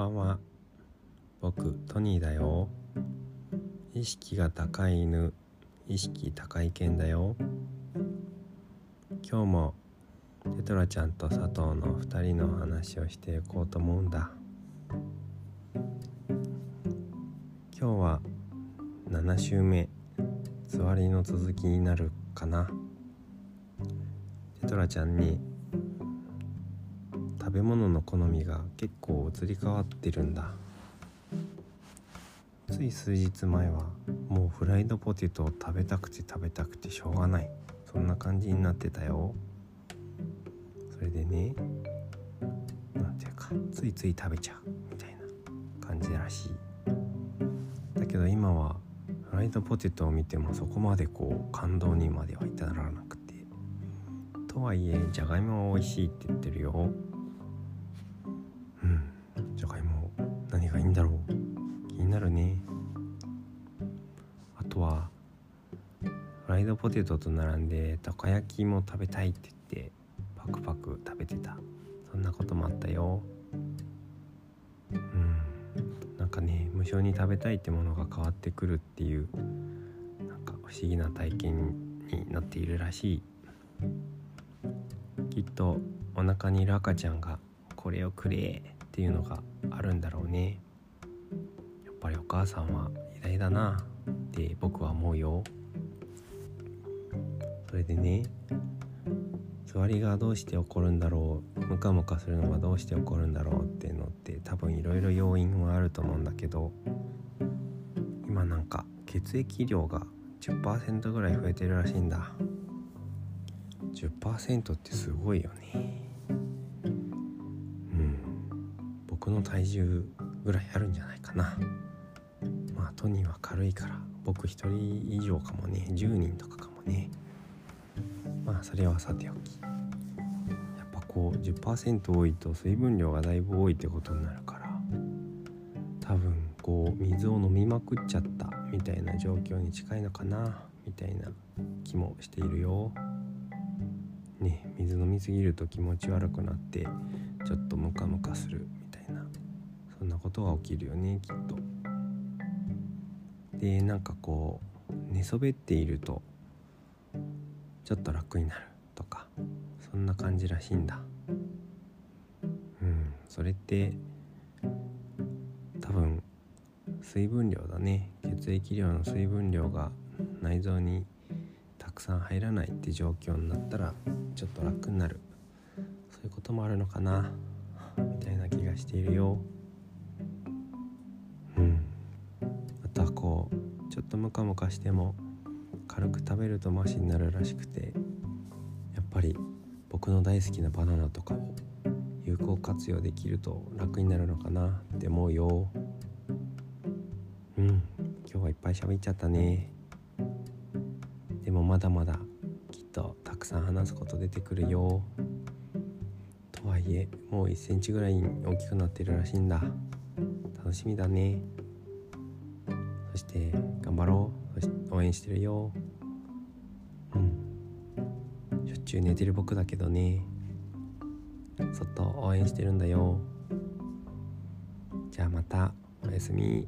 ばんは。僕トニーだよ。意識が高い犬。意識高い犬だよ。今日もテトラちゃんと佐藤の2人の話をしていこうと思うんだ。今日は7週目。座りの続きになるかな。テトラちゃんに食べ物の好みが結構移り変わってるんだ。つい数日前はもうフライドポテトを食べたくて食べたくてしょうがない。そんな感じになってたよ。それでね何ていうかついつい食べちゃうみたいな感じらしい。だけど今はフライドポテトを見てもそこまでこう感動にまでは至らなくて。とはいえじゃがいもは美味しいって言ってるよ。になるね。あとはフライドポテトと並んでたこ焼きも食べたいって言ってパクパク食べてた。そんなこともあったよ。うん。なんかね無性に食べたいってものが変わってくるっていうなんか不思議な体験になっているらしい。きっとお腹にいる赤ちゃんがこれをくれっていうのがあるんだろうね。母さんは偉大だなって僕は思うよ。それでね座りがどうして起こるんだろうムカムカするのがどうして起こるんだろうっていうのって多分いろいろ要因はあると思うんだけど今なんか血液量が10%ぐらい増えてるらしいんだ。10%ってすごいよね。うん。僕の体重ぐらいあるんじゃないかな。まあトニーは軽いから僕1人以上かもね。10人とかかもね。まあそれはさておき。やっぱこう10%多いと水分量がだいぶ多いってことになるから多分こう水を飲みまくっちゃったみたいな状況に近いのかなみたいな気もしているよ。ね水飲みすぎると気持ち悪くなってちょっとムカムカするみたいな。そんなことが起きるよねきっと。でなんかこう寝そべっているとちょっと楽になるとかそんな感じらしいんだ。うんそれって多分水分量だね血液量の水分量が内臓にたくさん入らないって状況になったらちょっと楽になるそういうこともあるのかなみたいな気がしているよ。とムカムカしても軽く食べるとマシになるらしくてやっぱり僕の大好きなバナナとかを有効活用できると楽になるのかなって思うよ。うん今日はいっぱい喋っちゃったね。でもまだまだきっとたくさん話すこと出てくるよ。とはいえもう1センチぐらいに大きくなってるらしいんだ。楽しみだね。そして頑張ろう。応援してるよ。うん。しょっちゅう寝てる僕だけどね。そっと応援してるんだよ。じゃあまた。おやすみ。